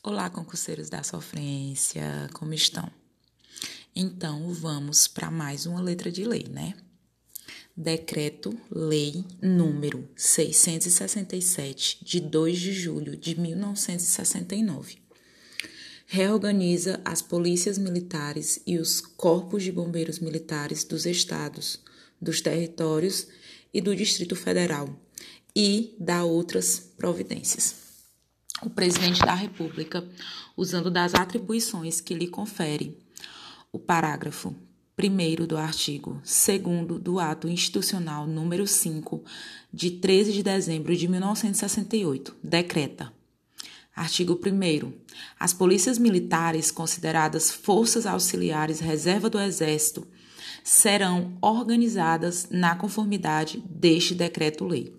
Olá, concurseiros da sofrência, como estão? Então, vamos para mais uma letra de lei, né? Decreto-Lei número 667, de 2 de julho de 1969. Reorganiza as polícias militares e os corpos de bombeiros militares dos estados, dos territórios e do Distrito Federal e dá outras providências o presidente da República, usando das atribuições que lhe confere o parágrafo 1 do artigo 2 do Ato Institucional número 5, de 13 de dezembro de 1968, decreta. Artigo 1. As polícias militares, consideradas forças auxiliares reserva do Exército, serão organizadas na conformidade deste decreto-lei.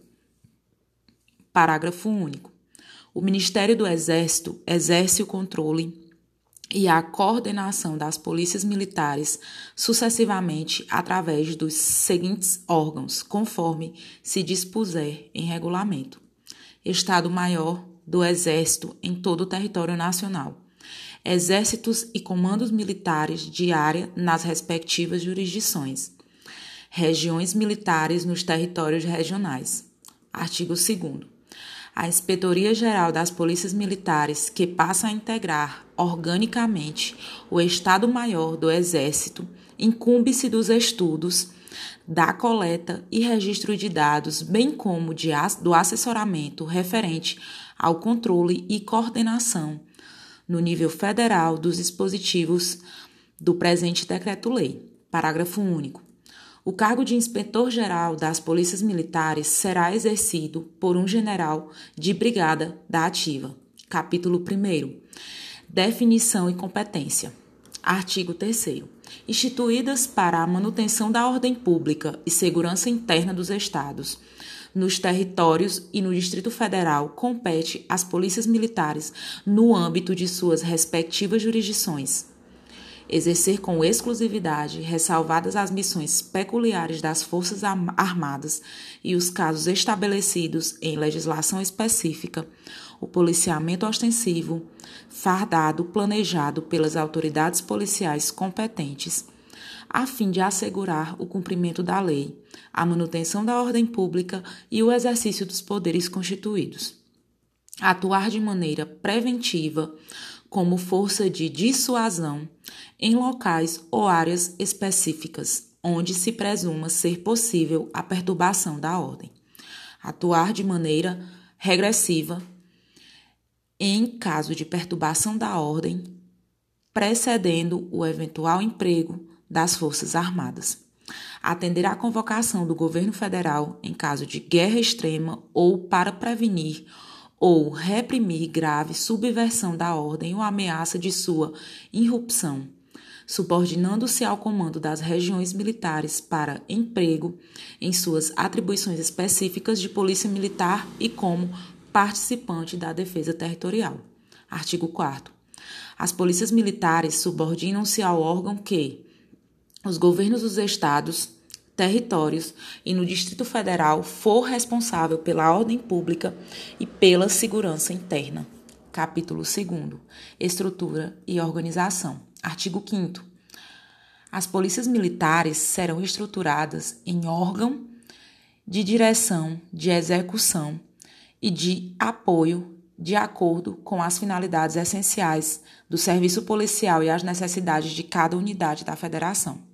Parágrafo único. O Ministério do Exército exerce o controle e a coordenação das polícias militares sucessivamente através dos seguintes órgãos, conforme se dispuser em regulamento: Estado-Maior do Exército em todo o território nacional, exércitos e comandos militares de área nas respectivas jurisdições, regiões militares nos territórios regionais. Artigo 2 a Inspetoria Geral das Polícias Militares, que passa a integrar organicamente o Estado-Maior do Exército, incumbe-se dos estudos, da coleta e registro de dados, bem como de, do assessoramento referente ao controle e coordenação, no nível federal, dos dispositivos do presente decreto-lei. Parágrafo único. O cargo de inspetor-geral das Polícias Militares será exercido por um general de brigada da ativa. Capítulo 1. Definição e competência. Artigo 3. Instituídas para a manutenção da ordem pública e segurança interna dos Estados. Nos territórios e no Distrito Federal, compete às polícias militares no âmbito de suas respectivas jurisdições exercer com exclusividade, ressalvadas as missões peculiares das Forças Armadas e os casos estabelecidos em legislação específica, o policiamento ostensivo, fardado, planejado pelas autoridades policiais competentes, a fim de assegurar o cumprimento da lei, a manutenção da ordem pública e o exercício dos poderes constituídos. Atuar de maneira preventiva como força de dissuasão em locais ou áreas específicas onde se presuma ser possível a perturbação da ordem. Atuar de maneira regressiva em caso de perturbação da ordem, precedendo o eventual emprego das Forças Armadas. Atender à convocação do governo federal em caso de guerra extrema ou para prevenir ou reprimir grave subversão da ordem ou ameaça de sua irrupção, subordinando-se ao comando das regiões militares para emprego em suas atribuições específicas de polícia militar e como participante da defesa territorial. Artigo 4 As polícias militares subordinam-se ao órgão que os governos dos estados territórios e no Distrito Federal for responsável pela ordem pública e pela segurança interna. Capítulo 2. Estrutura e organização. Artigo 5. As polícias militares serão estruturadas em órgão de direção, de execução e de apoio de acordo com as finalidades essenciais do serviço policial e as necessidades de cada unidade da federação.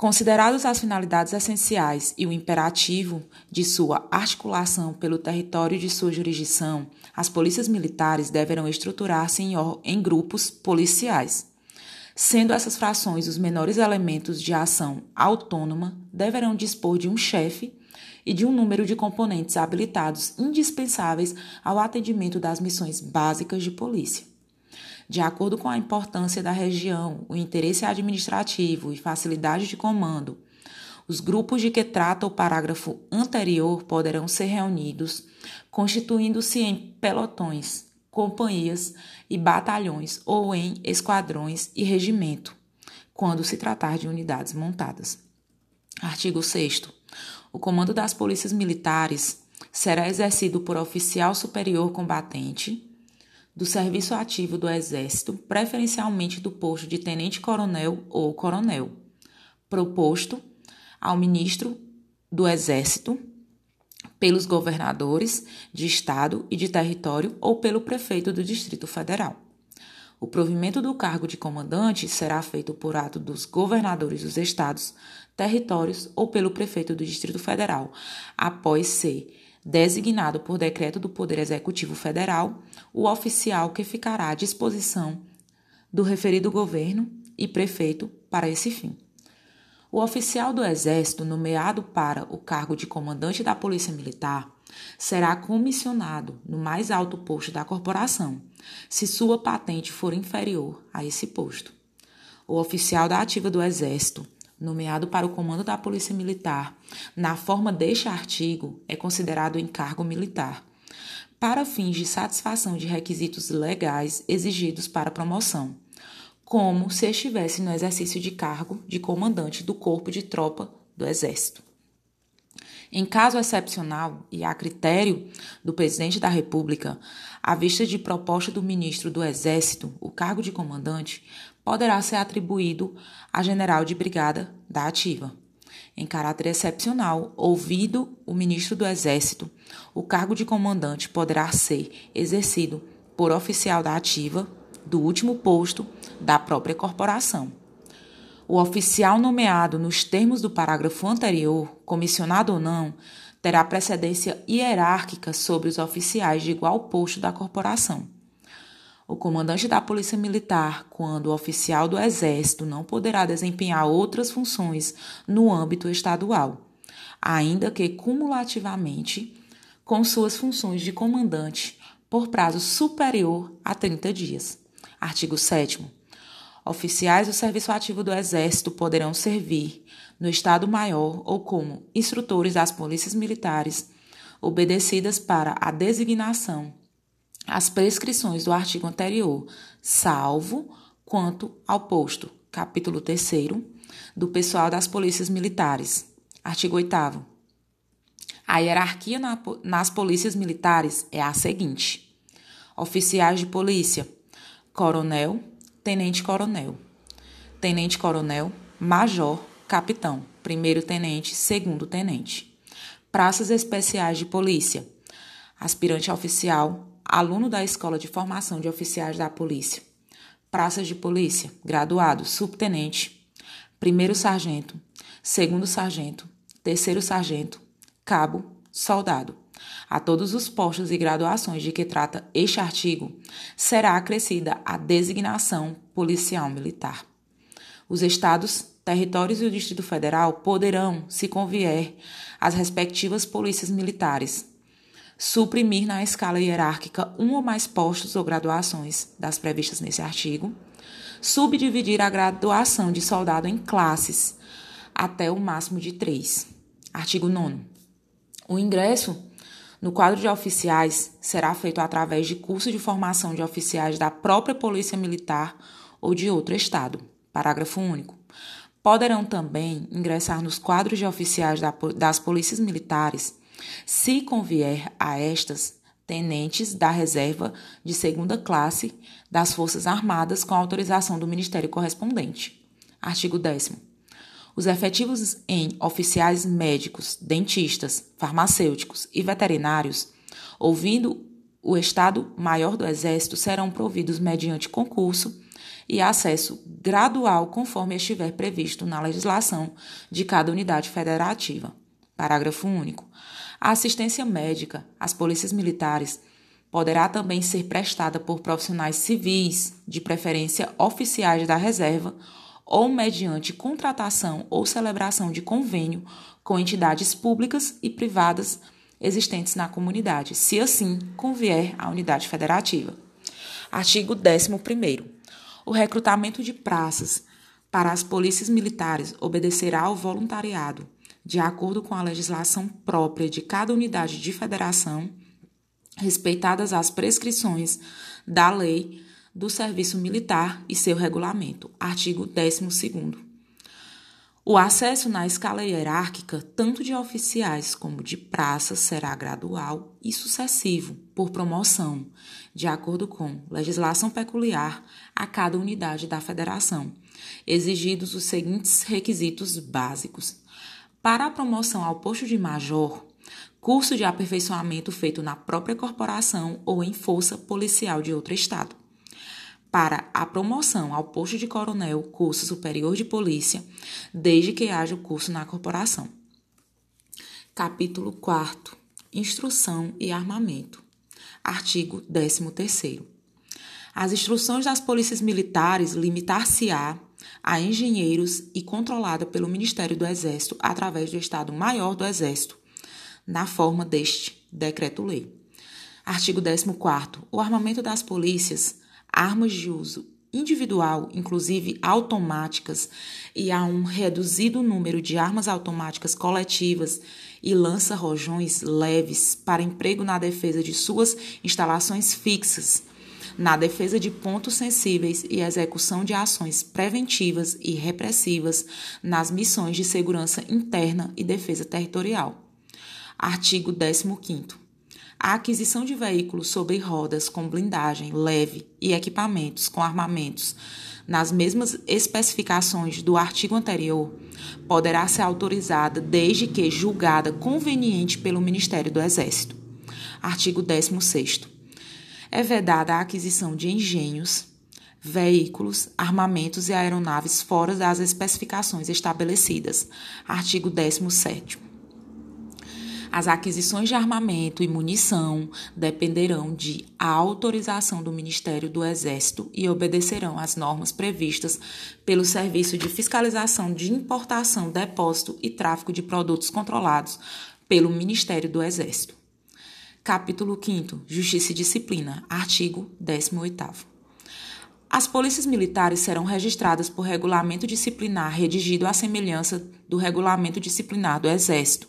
Consideradas as finalidades essenciais e o imperativo de sua articulação pelo território de sua jurisdição, as polícias militares deverão estruturar-se em, em, grupos policiais. Sendo essas frações os menores elementos de ação autônoma, deverão dispor de um chefe e de um número de componentes habilitados indispensáveis ao atendimento das missões básicas de polícia de acordo com a importância da região, o interesse administrativo e facilidade de comando. Os grupos de que trata o parágrafo anterior poderão ser reunidos, constituindo-se em pelotões, companhias e batalhões ou em esquadrões e regimento, quando se tratar de unidades montadas. Artigo 6. O comando das polícias militares será exercido por oficial superior combatente do serviço ativo do Exército, preferencialmente do posto de tenente-coronel ou coronel, proposto ao ministro do Exército pelos governadores de estado e de território ou pelo prefeito do Distrito Federal. O provimento do cargo de comandante será feito por ato dos governadores dos estados, territórios ou pelo prefeito do Distrito Federal, após ser designado por decreto do Poder Executivo Federal o oficial que ficará à disposição do referido governo e prefeito para esse fim. O oficial do Exército nomeado para o cargo de comandante da Polícia Militar será comissionado no mais alto posto da corporação, se sua patente for inferior a esse posto. O oficial da ativa do Exército, nomeado para o comando da Polícia Militar, na forma deste artigo, é considerado encargo militar, para fins de satisfação de requisitos legais exigidos para promoção, como se estivesse no exercício de cargo de comandante do corpo de tropa do Exército. Em caso excepcional e a critério do presidente da República, à vista de proposta do ministro do Exército, o cargo de comandante poderá ser atribuído a general de brigada da ativa. Em caráter excepcional, ouvido o ministro do Exército, o cargo de comandante poderá ser exercido por oficial da ativa do último posto da própria corporação. O oficial nomeado nos termos do parágrafo anterior, comissionado ou não, terá precedência hierárquica sobre os oficiais de igual posto da corporação. O comandante da Polícia Militar, quando o oficial do Exército não poderá desempenhar outras funções no âmbito estadual, ainda que cumulativamente com suas funções de comandante por prazo superior a 30 dias. Artigo 7 Oficiais do serviço ativo do Exército poderão servir no Estado-Maior ou como instrutores das polícias militares, obedecidas para a designação às prescrições do artigo anterior, salvo quanto ao posto, capítulo 3 do pessoal das polícias militares. Artigo 8 A hierarquia na, nas polícias militares é a seguinte: oficiais de polícia, coronel, tenente-coronel, tenente-coronel, major, capitão, primeiro-tenente, segundo-tenente. Praças especiais de polícia, aspirante oficial, aluno da Escola de Formação de Oficiais da Polícia. Praças de polícia, graduado, subtenente, primeiro sargento, segundo sargento, terceiro sargento, cabo, soldado. A todos os postos e graduações de que trata este artigo, será acrescida a designação policial militar. Os estados, territórios e o Distrito Federal poderão, se convier, as respectivas polícias militares suprimir na escala hierárquica um ou mais postos ou graduações das previstas nesse artigo, subdividir a graduação de soldado em classes até o máximo de três. Artigo 9. O ingresso no quadro de oficiais, será feito através de curso de formação de oficiais da própria Polícia Militar ou de outro Estado. Parágrafo único. Poderão também ingressar nos quadros de oficiais das polícias militares, se convier a estas, tenentes da reserva de segunda classe das Forças Armadas com autorização do Ministério correspondente. Artigo 10. Os efetivos em oficiais médicos, dentistas, farmacêuticos e veterinários, ouvindo o Estado-Maior do Exército, serão providos mediante concurso e acesso gradual conforme estiver previsto na legislação de cada unidade federativa. Parágrafo único. A assistência médica às polícias militares poderá também ser prestada por profissionais civis, de preferência oficiais da reserva ou mediante contratação ou celebração de convênio com entidades públicas e privadas existentes na comunidade, se assim convier à unidade federativa. Artigo 11. O recrutamento de praças para as polícias militares obedecerá ao voluntariado, de acordo com a legislação própria de cada unidade de federação, respeitadas as prescrições da lei do serviço militar e seu regulamento. Artigo 12. O acesso na escala hierárquica, tanto de oficiais como de praças, será gradual e sucessivo, por promoção, de acordo com legislação peculiar a cada unidade da federação, exigidos os seguintes requisitos básicos. Para a promoção ao posto de major, curso de aperfeiçoamento feito na própria corporação ou em força policial de outro estado. Para a promoção ao posto de coronel, curso superior de polícia, desde que haja o curso na corporação. Capítulo 4 Instrução e armamento. Artigo 13. As instruções das polícias militares limitar-se-á a engenheiros e controlada pelo Ministério do Exército através do Estado-Maior do Exército, na forma deste decreto-lei. Artigo 14. O armamento das polícias, armas de uso individual, inclusive automáticas, e a um reduzido número de armas automáticas coletivas e lança-rojões leves para emprego na defesa de suas instalações fixas, na defesa de pontos sensíveis e execução de ações preventivas e repressivas nas missões de segurança interna e defesa territorial. Artigo 15 a aquisição de veículos sobre rodas com blindagem leve e equipamentos com armamentos nas mesmas especificações do artigo anterior poderá ser autorizada desde que julgada conveniente pelo Ministério do Exército. Artigo 16. É vedada a aquisição de engenhos, veículos, armamentos e aeronaves fora das especificações estabelecidas. Artigo 17. As aquisições de armamento e munição dependerão de autorização do Ministério do Exército e obedecerão às normas previstas pelo Serviço de Fiscalização de Importação, Depósito e Tráfico de Produtos Controlados pelo Ministério do Exército. Capítulo 5 Justiça e Disciplina, artigo 18 as polícias militares serão registradas por regulamento disciplinar redigido à semelhança do regulamento disciplinar do Exército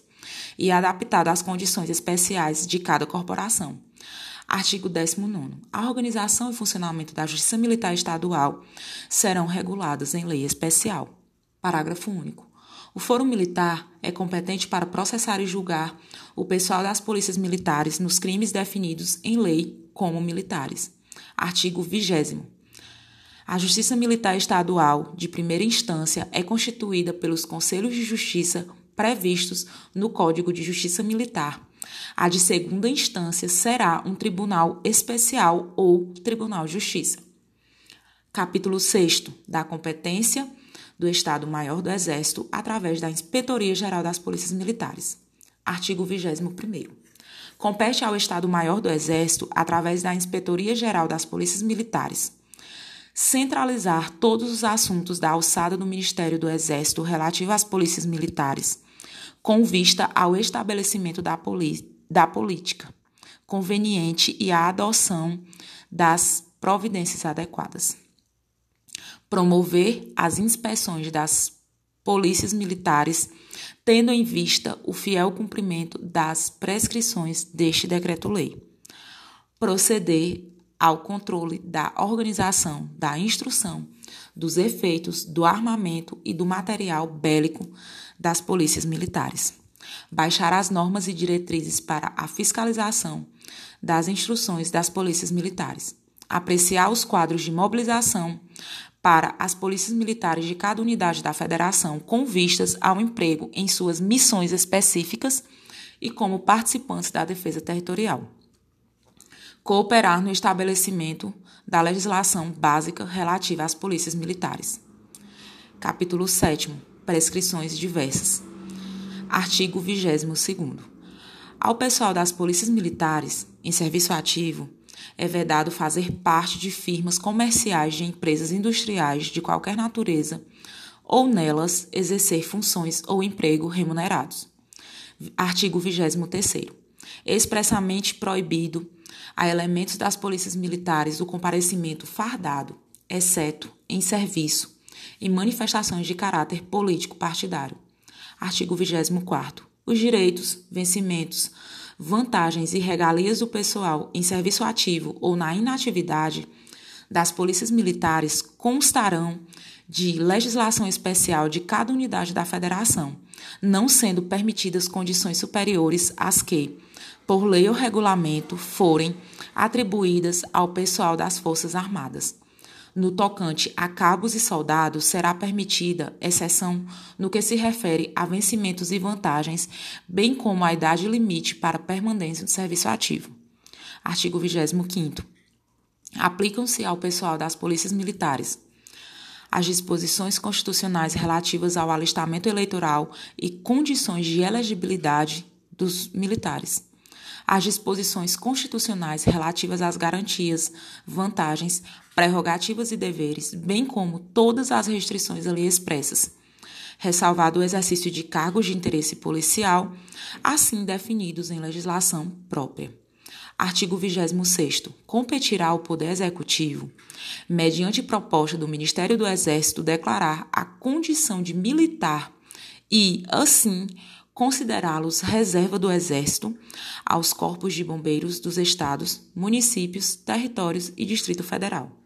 e adaptado às condições especiais de cada corporação. Artigo 19. A organização e funcionamento da Justiça Militar Estadual serão reguladas em lei especial. Parágrafo único. O Foro Militar é competente para processar e julgar o pessoal das polícias militares nos crimes definidos em lei como militares. Artigo 20. A Justiça Militar Estadual, de primeira instância, é constituída pelos Conselhos de Justiça previstos no Código de Justiça Militar. A de segunda instância será um tribunal especial ou tribunal de justiça. Capítulo 6 da competência do Estado-Maior do Exército através da Inspetoria Geral das Polícias Militares. Artigo 21 Compete ao Estado-Maior do Exército, através da Inspetoria Geral das Polícias Militares, centralizar todos os assuntos da alçada do Ministério do Exército relativo às polícias militares, com vista ao estabelecimento da, da política conveniente e à adoção das providências adequadas. Promover as inspeções das polícias militares, tendo em vista o fiel cumprimento das prescrições deste decreto-lei. Proceder ao controle da organização, da instrução, dos efeitos, do armamento e do material bélico das polícias militares. Baixar as normas e diretrizes para a fiscalização das instruções das polícias militares. Apreciar os quadros de mobilização para as polícias militares de cada unidade da federação com vistas ao emprego em suas missões específicas e como participantes da defesa territorial cooperar no estabelecimento da legislação básica relativa às polícias militares. Capítulo 7 Prescrições diversas. Artigo 22 Ao pessoal das polícias militares em serviço ativo é vedado fazer parte de firmas comerciais de empresas industriais de qualquer natureza ou nelas exercer funções ou emprego remunerados. Artigo 23 Expressamente proibido a elementos das polícias militares o comparecimento fardado, exceto em serviço e manifestações de caráter político partidário. Artigo 24. Os direitos, vencimentos, vantagens e regalias do pessoal em serviço ativo ou na inatividade das polícias militares constarão de legislação especial de cada unidade da federação, não sendo permitidas condições superiores às que, por lei ou regulamento, forem atribuídas ao pessoal das Forças Armadas. No tocante a cabos e soldados, será permitida exceção no que se refere a vencimentos e vantagens, bem como a idade limite para permanência do serviço ativo. Artigo 25. Aplicam-se ao pessoal das polícias militares as disposições constitucionais relativas ao alistamento eleitoral e condições de elegibilidade dos militares as disposições constitucionais relativas às garantias, vantagens, prerrogativas e deveres, bem como todas as restrições ali expressas, ressalvado o exercício de cargos de interesse policial, assim definidos em legislação própria. Artigo 26. Competirá ao Poder Executivo, mediante proposta do Ministério do Exército, declarar a condição de militar e, assim, considerá-los reserva do Exército aos corpos de bombeiros dos estados, municípios, territórios e Distrito Federal.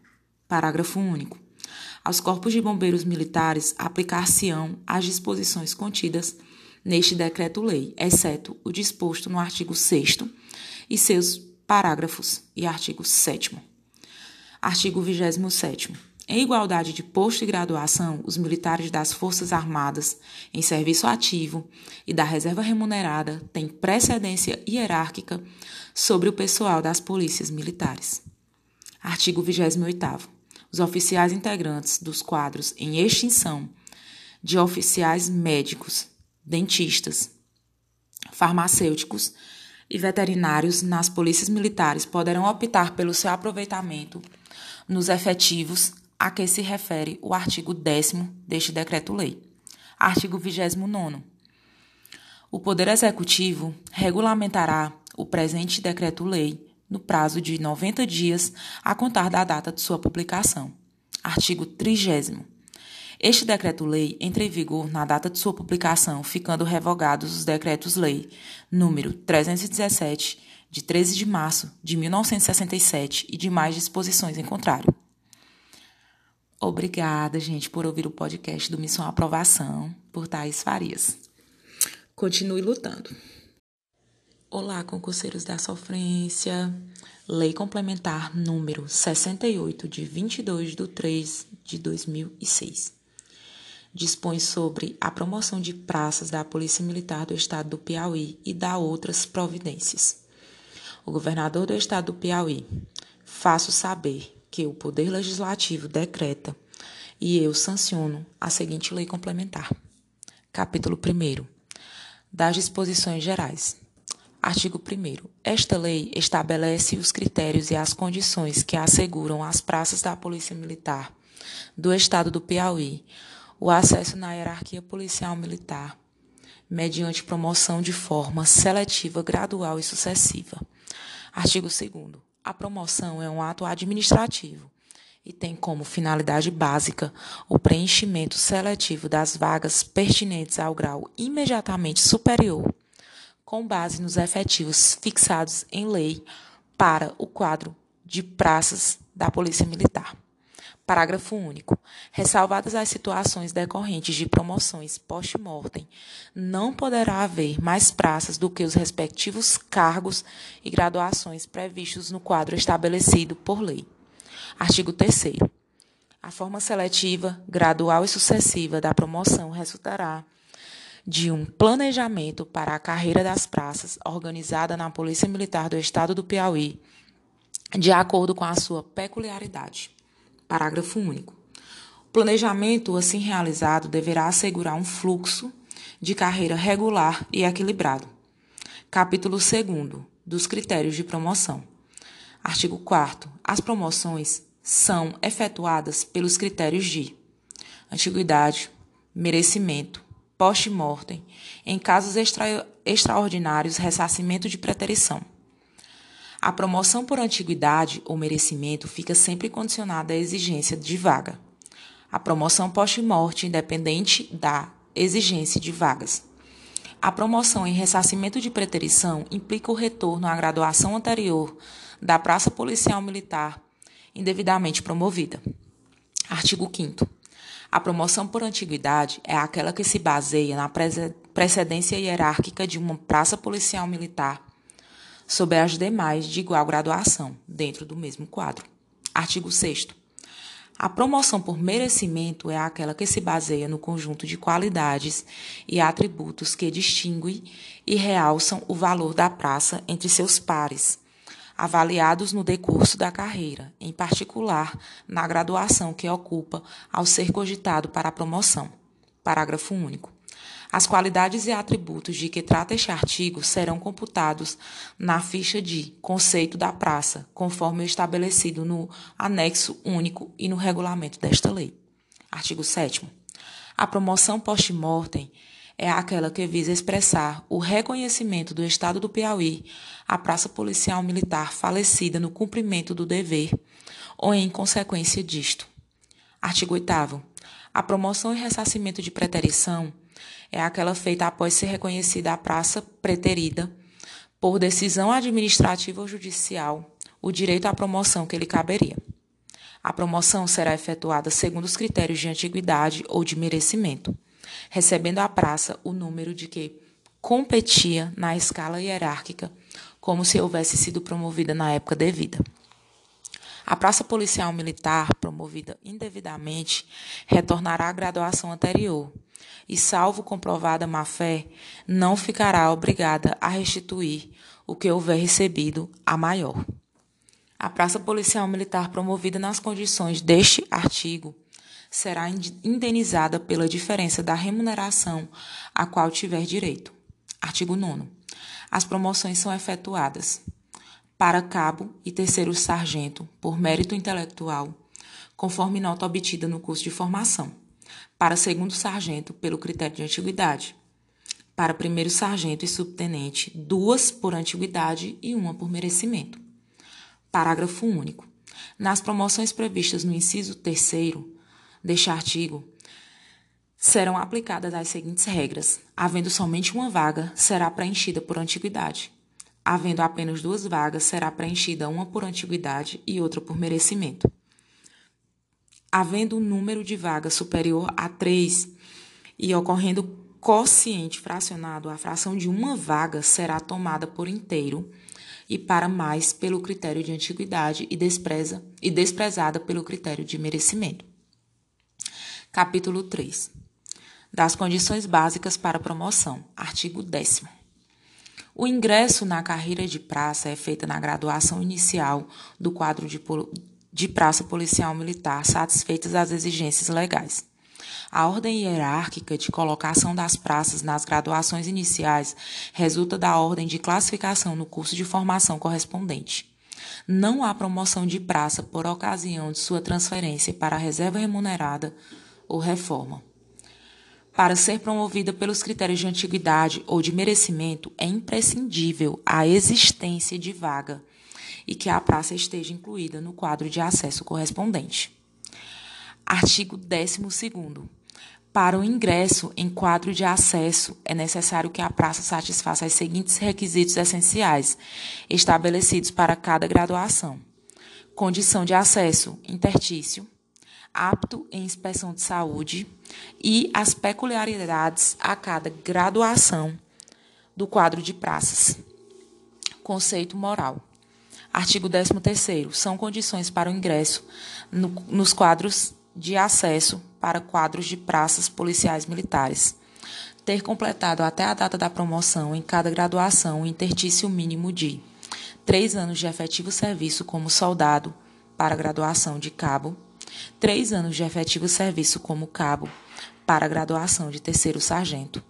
Parágrafo único. Aos corpos de bombeiros militares aplicar-se-ão as disposições contidas neste decreto-lei, exceto o disposto no artigo 6 e seus parágrafos e artigo 7 Artigo 27 em igualdade de posto e graduação, os militares das Forças Armadas em serviço ativo e da reserva remunerada têm precedência hierárquica sobre o pessoal das polícias militares. Artigo 28. Os oficiais integrantes dos quadros em extinção de oficiais médicos, dentistas, farmacêuticos e veterinários nas polícias militares poderão optar pelo seu aproveitamento nos efetivos a que se refere o artigo 10 deste decreto-lei. Artigo 29. O Poder Executivo regulamentará o presente decreto-lei no prazo de 90 dias a contar da data de sua publicação. Artigo 30. Este decreto-lei entra em vigor na data de sua publicação, ficando revogados os decretos-lei número 317 de 13 de março de 1967 e demais disposições em contrário. Obrigada, gente, por ouvir o podcast do Missão Aprovação, por Thais Farias. Continue lutando. Olá, concurseiros da sofrência. Lei Complementar número 68, de 22 de 3 de 2006. Dispõe sobre a promoção de praças da Polícia Militar do Estado do Piauí e da outras providências. O governador do Estado do Piauí, faço saber que o Poder Legislativo decreta e eu sanciono a seguinte lei complementar. Capítulo 1. Das disposições gerais. Artigo 1. Esta lei estabelece os critérios e as condições que asseguram às praças da Polícia Militar do Estado do Piauí o acesso na hierarquia policial militar, mediante promoção de forma seletiva, gradual e sucessiva. Artigo 2. A promoção é um ato administrativo e tem como finalidade básica o preenchimento seletivo das vagas pertinentes ao grau imediatamente superior, com base nos efetivos fixados em lei para o quadro de praças da Polícia Militar. Parágrafo único. Ressalvadas as situações decorrentes de promoções post-mortem, não poderá haver mais praças do que os respectivos cargos e graduações previstos no quadro estabelecido por lei. Artigo 3. A forma seletiva, gradual e sucessiva da promoção resultará de um planejamento para a carreira das praças organizada na Polícia Militar do Estado do Piauí, de acordo com a sua peculiaridade. Parágrafo único. O planejamento assim realizado deverá assegurar um fluxo de carreira regular e equilibrado. Capítulo 2 dos critérios de promoção. Artigo 4 As promoções são efetuadas pelos critérios de antiguidade, merecimento, post-mortem, em casos extra, extraordinários, ressarcimento de preterição. A promoção por antiguidade ou merecimento fica sempre condicionada à exigência de vaga. A promoção pós-morte, independente da exigência de vagas. A promoção em ressarcimento de preterição implica o retorno à graduação anterior da praça policial militar indevidamente promovida. Artigo 5 A promoção por antiguidade é aquela que se baseia na precedência hierárquica de uma praça policial militar sobre as demais de igual graduação, dentro do mesmo quadro. Artigo 6. A promoção por merecimento é aquela que se baseia no conjunto de qualidades e atributos que distinguem e realçam o valor da praça entre seus pares, avaliados no decurso da carreira, em particular na graduação que ocupa ao ser cogitado para a promoção. Parágrafo único. As qualidades e atributos de que trata este artigo serão computados na ficha de conceito da praça, conforme estabelecido no anexo único e no regulamento desta lei. Artigo 7. A promoção post-mortem é aquela que visa expressar o reconhecimento do Estado do Piauí à praça policial militar falecida no cumprimento do dever ou em consequência disto. Artigo 8. A promoção e ressarcimento de preterição é aquela feita após ser reconhecida a praça preterida por decisão administrativa ou judicial o direito à promoção que lhe caberia. A promoção será efetuada segundo os critérios de antiguidade ou de merecimento, recebendo a praça o número de que competia na escala hierárquica, como se houvesse sido promovida na época devida. A praça policial militar, promovida indevidamente, retornará à graduação anterior, e, salvo comprovada má-fé, não ficará obrigada a restituir o que houver recebido a maior. A praça policial militar promovida nas condições deste artigo será indenizada pela diferença da remuneração a qual tiver direito. Artigo 9. As promoções são efetuadas para cabo e terceiro sargento por mérito intelectual, conforme nota obtida no curso de formação para segundo sargento pelo critério de antiguidade, para primeiro sargento e subtenente, duas por antiguidade e uma por merecimento. Parágrafo único. Nas promoções previstas no inciso 3 deste artigo, serão aplicadas as seguintes regras: havendo somente uma vaga, será preenchida por antiguidade. Havendo apenas duas vagas, será preenchida uma por antiguidade e outra por merecimento havendo um número de vagas superior a 3 e ocorrendo quociente fracionado, a fração de uma vaga será tomada por inteiro e para mais pelo critério de antiguidade e, despreza, e desprezada pelo critério de merecimento. Capítulo 3. Das condições básicas para promoção. Artigo 10 o ingresso na carreira de praça é feito na graduação inicial do quadro de, de praça policial militar satisfeitas as exigências legais. A ordem hierárquica de colocação das praças nas graduações iniciais resulta da ordem de classificação no curso de formação correspondente. Não há promoção de praça por ocasião de sua transferência para a reserva remunerada ou reforma. Para ser promovida pelos critérios de antiguidade ou de merecimento, é imprescindível a existência de vaga e que a praça esteja incluída no quadro de acesso correspondente. Artigo 12. Para o ingresso em quadro de acesso, é necessário que a praça satisfaça os seguintes requisitos essenciais, estabelecidos para cada graduação: condição de acesso intertício, apto em inspeção de saúde e as peculiaridades a cada graduação do quadro de praças. Conceito moral. Artigo 13º. São condições para o ingresso no, nos quadros de acesso para quadros de praças policiais militares. Ter completado até a data da promoção em cada graduação o intertício mínimo de três anos de efetivo serviço como soldado para graduação de cabo, três anos de efetivo serviço como cabo para graduação de terceiro sargento,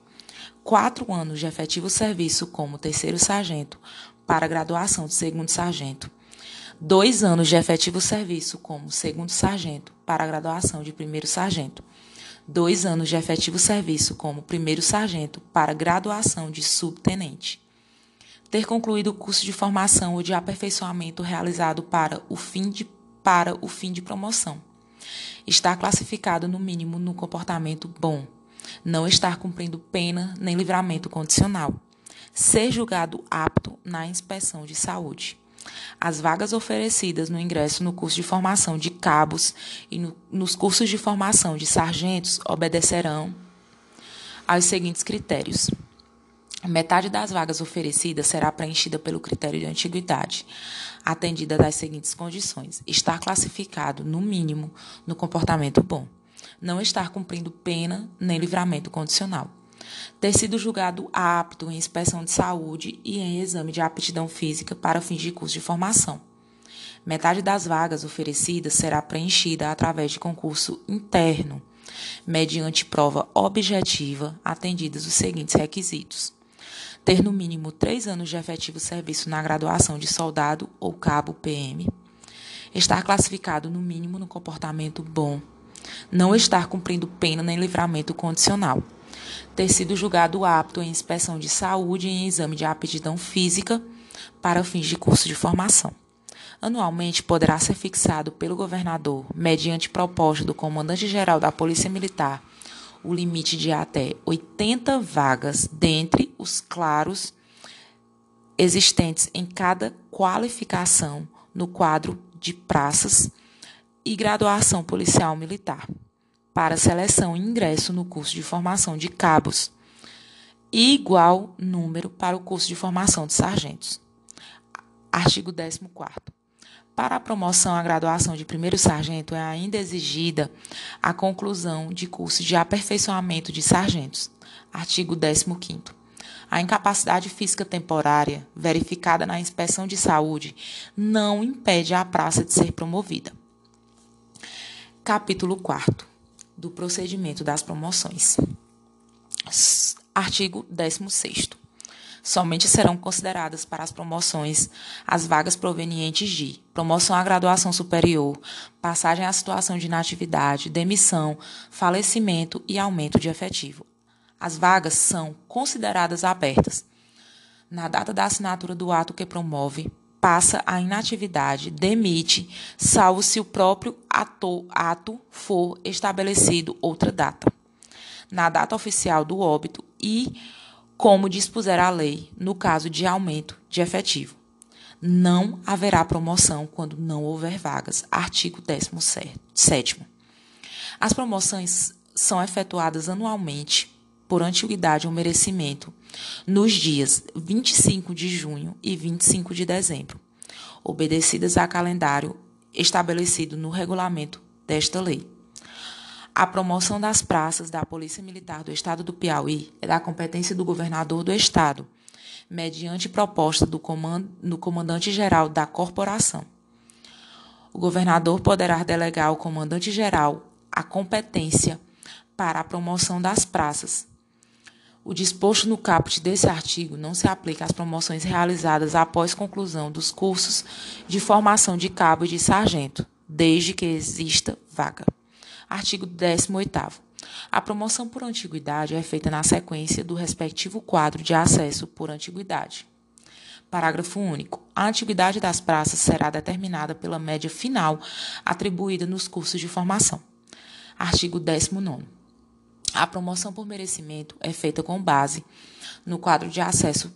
quatro anos de efetivo serviço como terceiro sargento para graduação de segundo sargento, dois anos de efetivo serviço como segundo sargento para graduação de primeiro sargento, dois anos de efetivo serviço como primeiro sargento para graduação de subtenente. Ter concluído o curso de formação ou de aperfeiçoamento realizado para o fim de, para o fim de promoção. Estar classificado no mínimo no comportamento bom. Não estar cumprindo pena nem livramento condicional ser julgado apto na inspeção de saúde, As vagas oferecidas no ingresso no curso de formação de cabos e no, nos cursos de formação de sargentos obedecerão aos seguintes critérios. Metade das vagas oferecidas será preenchida pelo critério de antiguidade, atendida das seguintes condições: estar classificado, no mínimo, no comportamento bom, não estar cumprindo pena nem livramento condicional, ter sido julgado apto em inspeção de saúde e em exame de aptidão física para fins de curso de formação. Metade das vagas oferecidas será preenchida através de concurso interno, mediante prova objetiva, atendidos os seguintes requisitos ter no mínimo três anos de efetivo serviço na graduação de soldado ou cabo PM, estar classificado no mínimo no comportamento bom, não estar cumprindo pena nem livramento condicional, ter sido julgado apto em inspeção de saúde e em exame de aptidão física para fins de curso de formação. Anualmente poderá ser fixado pelo governador, mediante proposta do comandante-geral da Polícia Militar, o limite de até 80 vagas dentre os claros existentes em cada qualificação no quadro de praças e graduação policial militar, para seleção e ingresso no curso de formação de cabos, e igual número para o curso de formação de sargentos. Artigo 14. Para a promoção à graduação de primeiro sargento é ainda exigida a conclusão de curso de aperfeiçoamento de sargentos. Artigo 15 A incapacidade física temporária, verificada na inspeção de saúde, não impede a praça de ser promovida. Capítulo 4 do procedimento das promoções. Artigo 16 somente serão consideradas para as promoções as vagas provenientes de promoção à graduação superior, passagem à situação de inatividade, demissão, falecimento e aumento de efetivo. As vagas são consideradas abertas. Na data da assinatura do ato que promove, passa a inatividade, demite, salvo se o próprio ato, ato for estabelecido outra data. Na data oficial do óbito e como dispuser a lei no caso de aumento de efetivo. Não haverá promoção quando não houver vagas. Artigo 17. As promoções são efetuadas anualmente por antiguidade ou merecimento nos dias 25 de junho e 25 de dezembro, obedecidas a calendário estabelecido no regulamento desta lei. A promoção das praças da Polícia Militar do Estado do Piauí é da competência do governador do Estado, mediante proposta do, comand do comandante-geral da corporação. O governador poderá delegar ao comandante-geral a competência para a promoção das praças. O disposto no caput desse artigo não se aplica às promoções realizadas após conclusão dos cursos de formação de cabo e de sargento, desde que exista vaga. Artigo 18 A promoção por antiguidade é feita na sequência do respectivo quadro de acesso por antiguidade. Parágrafo único. A antiguidade das praças será determinada pela média final atribuída nos cursos de formação. Artigo 19. A promoção por merecimento é feita com base no quadro de acesso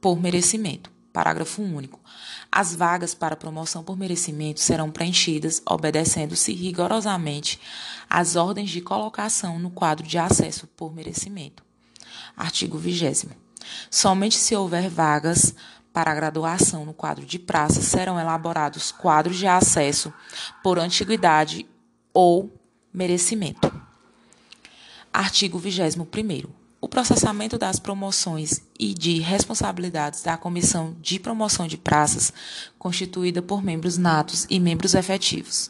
por merecimento. Parágrafo único. As vagas para promoção por merecimento serão preenchidas obedecendo-se rigorosamente às ordens de colocação no quadro de acesso por merecimento. Artigo 20. Somente se houver vagas para graduação no quadro de praça serão elaborados quadros de acesso por antiguidade ou merecimento. Artigo 21 o processamento das promoções e de responsabilidades da Comissão de Promoção de Praças, constituída por membros natos e membros efetivos.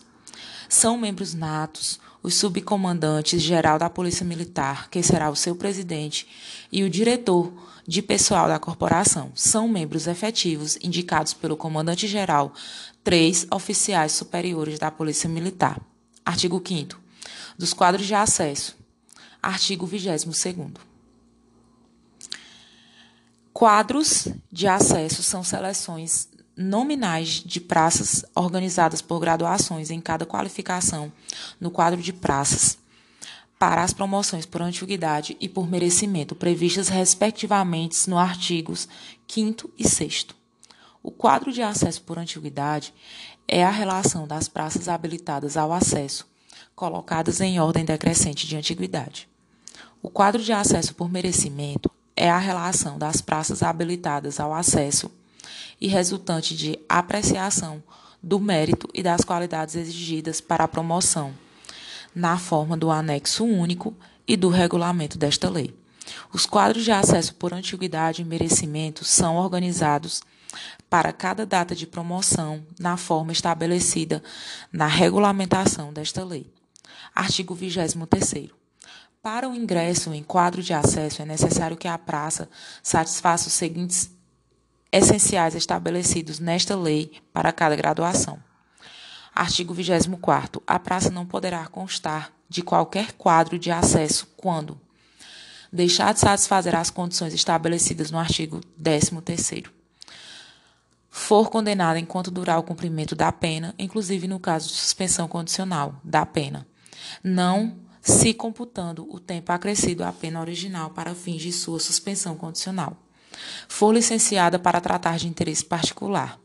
São membros natos os subcomandantes geral da Polícia Militar, que será o seu presidente, e o diretor de pessoal da corporação. São membros efetivos indicados pelo comandante geral, três oficiais superiores da Polícia Militar. Artigo 5 dos quadros de acesso. Artigo 22º. Quadros de acesso são seleções nominais de praças organizadas por graduações em cada qualificação no quadro de praças para as promoções por antiguidade e por merecimento previstas respectivamente nos artigos 5 e 6 O quadro de acesso por antiguidade é a relação das praças habilitadas ao acesso, colocadas em ordem decrescente de antiguidade. O quadro de acesso por merecimento é a relação das praças habilitadas ao acesso e resultante de apreciação do mérito e das qualidades exigidas para a promoção, na forma do anexo único e do regulamento desta lei. Os quadros de acesso por antiguidade e merecimento são organizados para cada data de promoção na forma estabelecida na regulamentação desta lei. Artigo 23 Para o ingresso em quadro de acesso é necessário que a praça satisfaça os seguintes essenciais estabelecidos nesta lei para cada graduação. Artigo 24 A praça não poderá constar de qualquer quadro de acesso quando deixar de satisfazer as condições estabelecidas no artigo 13 for condenada enquanto durar o cumprimento da pena, inclusive no caso de suspensão condicional da pena, não se computando o tempo acrescido à pena original para fins de sua suspensão condicional. For licenciada para tratar de interesse particular.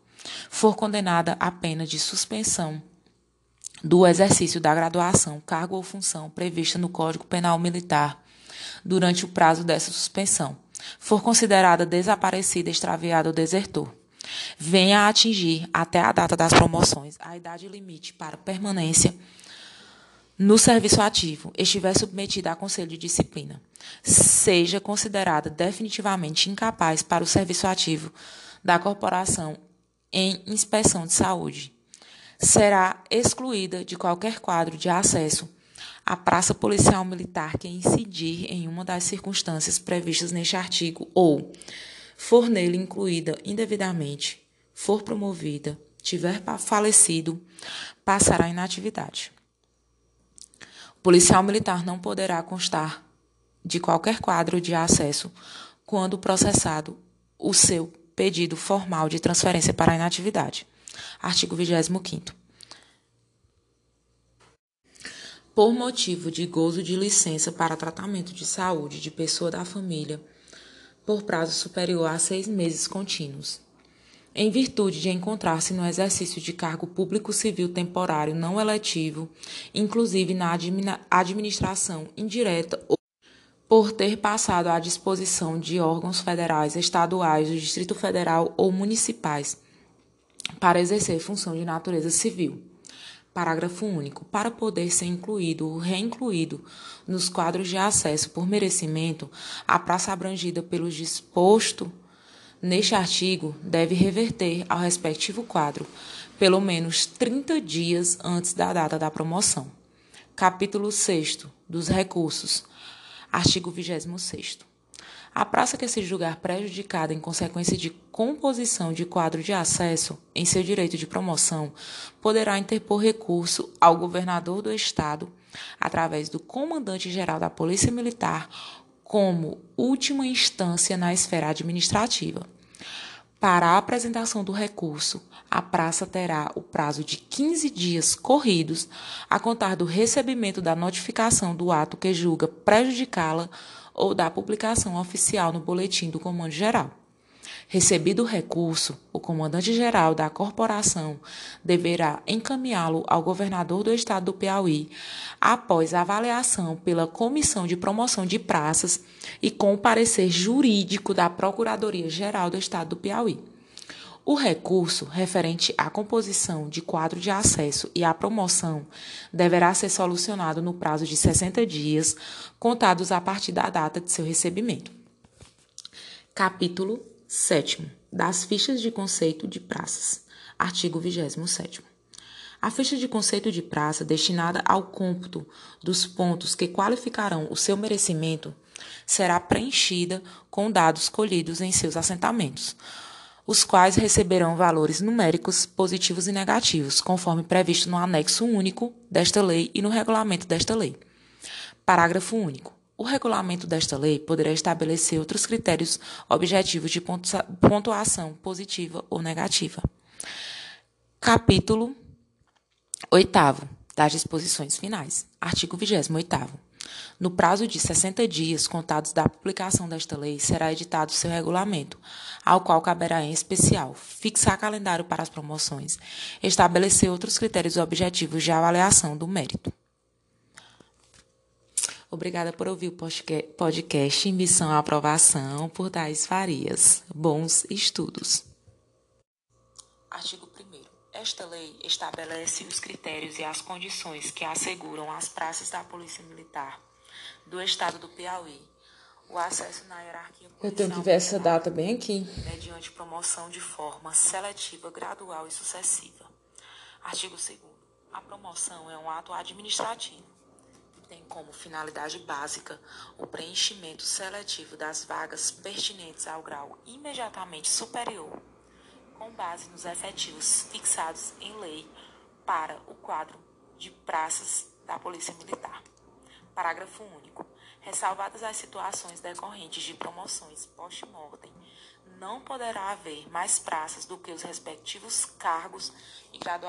For condenada à pena de suspensão do exercício da graduação, cargo ou função prevista no Código Penal Militar durante o prazo dessa suspensão, for considerada desaparecida, extraviada ou desertor, venha a atingir até a data das promoções a idade limite para permanência no serviço ativo, estiver submetida a conselho de disciplina, seja considerada definitivamente incapaz para o serviço ativo da corporação em inspeção de saúde, será excluída de qualquer quadro de acesso à praça policial militar que incidir em uma das circunstâncias previstas neste artigo ou for nele incluída indevidamente, for promovida, tiver falecido, passará inatividade. Policial militar não poderá constar de qualquer quadro de acesso quando processado o seu pedido formal de transferência para inatividade. Artigo 25 Por motivo de gozo de licença para tratamento de saúde de pessoa da família, por prazo superior a seis meses contínuos. Em virtude de encontrar-se no exercício de cargo público civil temporário não eletivo, inclusive na administração indireta ou por ter passado à disposição de órgãos federais, estaduais, do Distrito Federal ou municipais para exercer função de natureza civil. Parágrafo único. Para poder ser incluído ou reincluído nos quadros de acesso por merecimento, a praça abrangida pelo disposto neste artigo deve reverter ao respectivo quadro pelo menos 30 dias antes da data da promoção. Capítulo 6 dos recursos. Artigo 26 a praça que se julgar prejudicada em consequência de composição de quadro de acesso em seu direito de promoção poderá interpor recurso ao governador do Estado, através do comandante-geral da Polícia Militar, como última instância na esfera administrativa. Para a apresentação do recurso, a praça terá o prazo de 15 dias corridos a contar do recebimento da notificação do ato que julga prejudicá-la ou da publicação oficial no Boletim do Comando Geral. Recebido o recurso, o comandante-geral da corporação deverá encaminhá-lo ao governador do estado do Piauí, após avaliação pela Comissão de Promoção de Praças e com o parecer jurídico da Procuradoria-Geral do estado do Piauí. O recurso referente à composição de quadro de acesso e à promoção deverá ser solucionado no prazo de 60 dias, contados a partir da data de seu recebimento. Capítulo 7 das fichas de conceito de praças. Artigo 27. A ficha de conceito de praça destinada ao cômputo dos pontos que qualificarão o seu merecimento será preenchida com dados colhidos em seus assentamentos os quais receberão valores numéricos positivos e negativos, conforme previsto no anexo único desta lei e no regulamento desta lei. Parágrafo único. O regulamento desta lei poderá estabelecer outros critérios objetivos de pontuação positiva ou negativa. Capítulo 8 das disposições finais. Artigo 28 No prazo de 60 dias contados da publicação desta lei, será editado seu regulamento, ao qual caberá em especial fixar calendário para as promoções, estabelecer outros critérios objetivos de avaliação do mérito. Obrigada por ouvir o podcast Missão à Aprovação por Thais Farias. Bons estudos. Artigo 1 Esta lei estabelece os critérios e as condições que asseguram às praças da Polícia Militar do Estado do Piauí o acesso na hierarquia Eu tenho que ver essa data bem aqui. Mediante promoção de forma seletiva, gradual e sucessiva. Artigo 2 A promoção é um ato administrativo tem como finalidade básica o preenchimento seletivo das vagas pertinentes ao grau imediatamente superior, com base nos efetivos fixados em lei para o quadro de praças da Polícia Militar. Parágrafo único. Ressalvadas as situações decorrentes de promoções post-mortem, não poderá haver mais praças do que os respectivos cargos e graduações